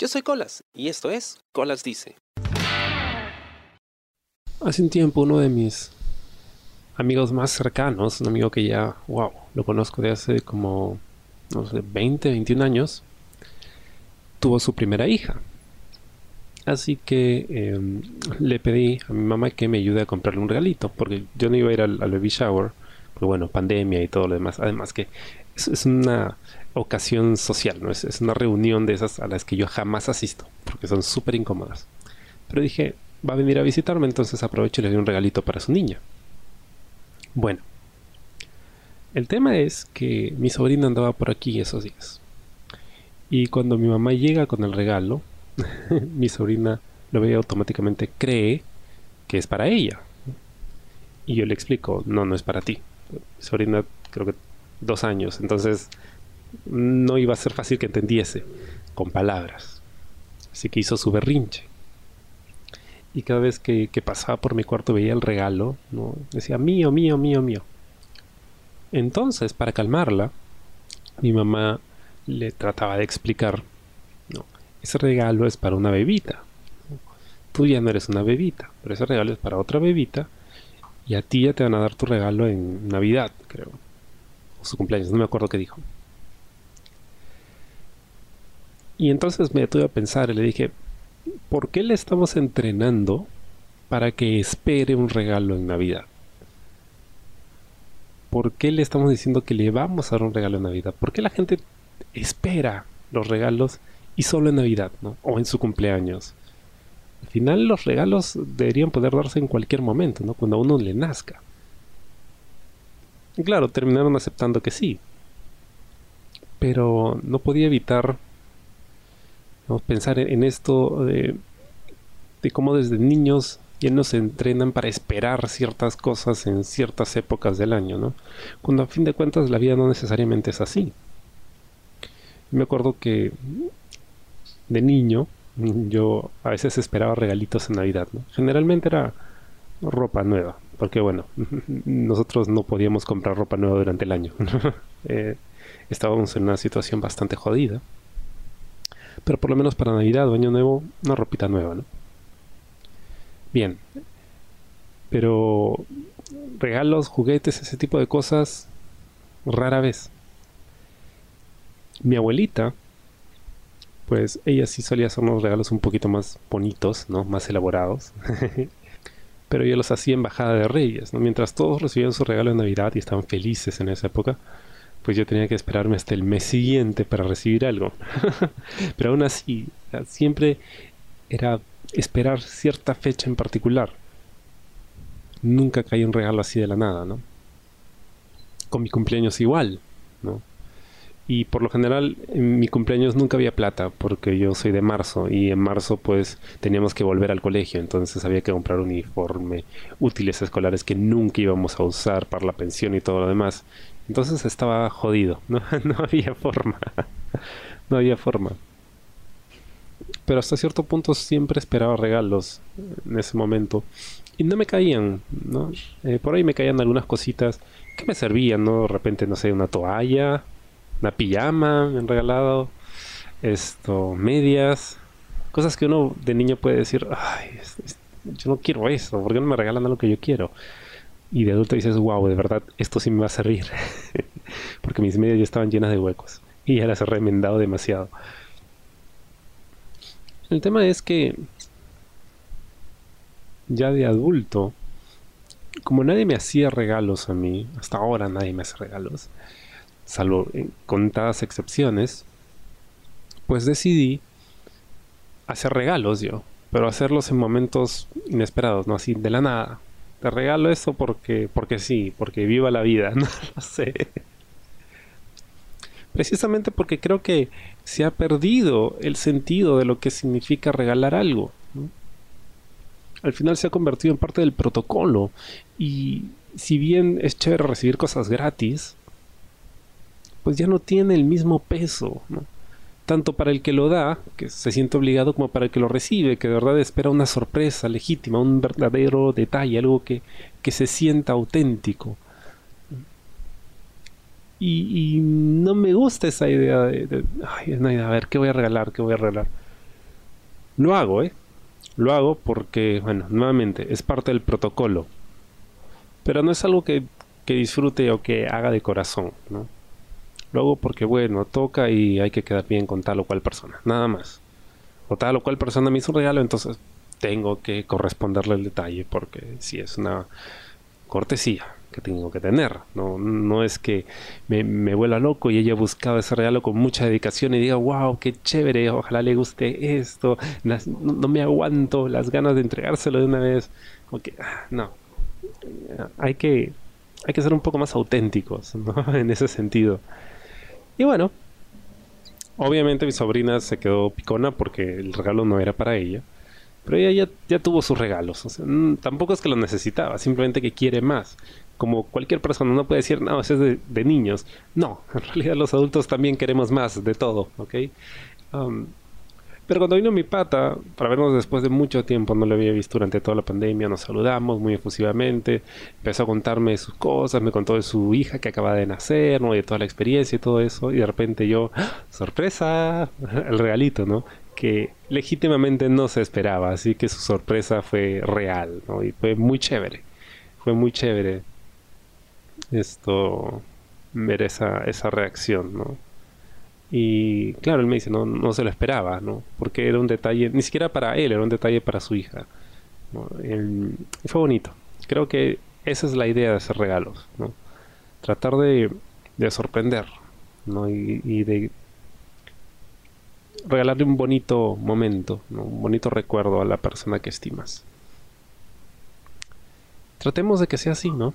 Yo soy Colas y esto es Colas Dice. Hace un tiempo uno de mis amigos más cercanos, un amigo que ya, wow, lo conozco de hace como, no sé, 20, 21 años, tuvo su primera hija. Así que em, le pedí a mi mamá que me ayude a comprarle un regalito, porque yo no iba a ir al, baby shower, porque bueno, pandemia y todo lo demás. Además que es, una ocasión social, ¿no? Es, es, una reunión de esas a las que yo jamás asisto, porque son súper incómodas. Pero dije, va a venir a visitarme, entonces aprovecho y le doy un regalito para su niña. Bueno, el tema es que mi sobrina andaba por aquí esos días. Y cuando mi mamá llega con el regalo, mi sobrina lo ve automáticamente cree que es para ella. Y yo le explico, no, no es para ti. Mi sobrina creo que dos años, entonces no iba a ser fácil que entendiese con palabras. Así que hizo su berrinche. Y cada vez que, pasaba por mi cuarto veía el regalo, ¿no? decía mío, mío, mío, mío. Entonces, para calmarla, mi mamá le trataba de explicar ese regalo es para una bebita. Tú ya no eres una bebita, pero ese regalo es para otra bebita y a ti ya te van a dar tu regalo en Navidad, creo. Su cumpleaños, no me acuerdo qué dijo. Y entonces me detuve a pensar y le dije, ¿por qué le estamos entrenando para que espere un regalo en Navidad? ¿Por qué le estamos diciendo que le vamos a dar un regalo en Navidad? ¿Por qué la gente espera los regalos y solo en Navidad, ¿no? O en su cumpleaños. Al final los regalos deberían poder darse en cualquier momento, ¿no? Cuando a uno le nazca. Y claro, terminaron aceptando que sí. Pero no podía evitar pensar en esto de, cómo desde niños ya nos entrenan para esperar ciertas cosas en ciertas épocas del año, ¿no? Cuando a fin de cuentas la vida no necesariamente es así. Me acuerdo que de niño, yo a veces esperaba regalitos en Navidad. Generalmente era ropa nueva, porque bueno, nosotros no podíamos comprar ropa nueva durante el año. Eh, estábamos en una situación bastante jodida. Pero por lo menos para Navidad o Año Nuevo, una ropita nueva, ¿no? Bien. Pero regalos, juguetes, ese tipo de cosas, rara vez. Mi abuelita pues ella sí solía hacernos regalos un poquito más bonitos, ¿no? Más elaborados. Pero ella los hacía en Bajada de Reyes, ¿no? Mientras todos recibían su regalo de Navidad y estaban felices en esa época, pues yo tenía que esperarme hasta el mes siguiente para recibir algo. Pero aún así, siempre era esperar cierta fecha en particular. Nunca caía un regalo así de la nada, ¿no? Con mi cumpleaños igual, ¿no? Y por lo general en mi cumpleaños nunca había plata porque yo soy de marzo y en marzo pues teníamos que volver al colegio entonces había que comprar uniforme útiles escolares que nunca íbamos a usar para la pensión y todo lo demás. Entonces estaba jodido no, no había forma no había forma. Pero hasta cierto punto siempre esperaba regalos en ese momento y no me caían no eh, por ahí me caían algunas cositas que me servían no de repente no sé una toalla una pijama, me han regalado esto, medias, cosas que uno de niño puede decir, ay, yo no quiero eso, ¿por qué no me regalan algo que yo quiero? Y de adulto dices, wow, de verdad, esto sí me va a servir, porque mis medias ya estaban llenas de huecos y ya las he remendado demasiado. El tema es que ya de adulto, como nadie me hacía regalos a mí, hasta ahora nadie me hace regalos, salvo en contadas excepciones, pues decidí hacer regalos yo, pero hacerlos en momentos inesperados, no así de la nada. Te regalo eso porque, porque sí, porque viva la vida, no lo sé. Precisamente porque creo que se ha perdido el sentido de lo que significa regalar algo. Al final se ha convertido en parte del protocolo y si bien es chévere recibir cosas gratis, pues ya no tiene el mismo peso, tanto para el que lo da, que se siente obligado, como para el que lo recibe, que de verdad espera una sorpresa legítima, un verdadero detalle, algo que, se sienta auténtico. Y, no me gusta esa idea de, ay, a ver, ¿qué voy a regalar? ¿Qué voy a regalar? Lo hago, ¿eh? Lo hago porque, bueno, nuevamente, es parte del protocolo. Pero no es algo que, que disfrute o que haga de corazón, ¿no? Lo hago porque, bueno, toca y hay que quedar bien con tal o cual persona, nada más. O tal o cual persona me hizo un regalo, entonces tengo que corresponderle el detalle porque si es una cortesía que tengo que tener. No, no es que me, me vuela loco y ella buscaba ese regalo con mucha dedicación y diga, wow, qué chévere, ojalá le guste esto, no, me aguanto las ganas de entregárselo de una vez. Ah, no, hay que, hay que ser un poco más auténticos en ese sentido. Y bueno, obviamente mi sobrina se quedó picona porque el regalo no era para ella. Pero ella ya, tuvo sus regalos. tampoco es que lo necesitaba, simplemente que quiere más como cualquier persona, no puede decir, no, eso es de, niños. No, en realidad los adultos también queremos más de todo, ¿ok? Um, pero cuando vino mi pata, para vernos después de mucho tiempo, no lo había visto durante toda la pandemia, nos saludamos muy efusivamente, empezó a contarme sus cosas, me contó de su hija que acaba de nacer, ¿no? de toda la experiencia y todo eso, y de repente yo, ¡Ah! ¡sorpresa! El regalito, ¿no? Que legítimamente no se esperaba, así que su sorpresa fue real, ¿no? Y fue muy chévere, fue muy chévere esto, ver esa, esa reacción, ¿no? Y claro, él me dice, no, no se lo esperaba, ¿no? Porque era un detalle, ni siquiera para él, era un detalle para su hija. fue bonito. Creo que esa es la idea de hacer regalos, ¿no? Tratar de, de sorprender, ¿no? Y, y, de regalarle un bonito momento, ¿no? un bonito recuerdo a la persona que estimas. Tratemos de que sea así, ¿no?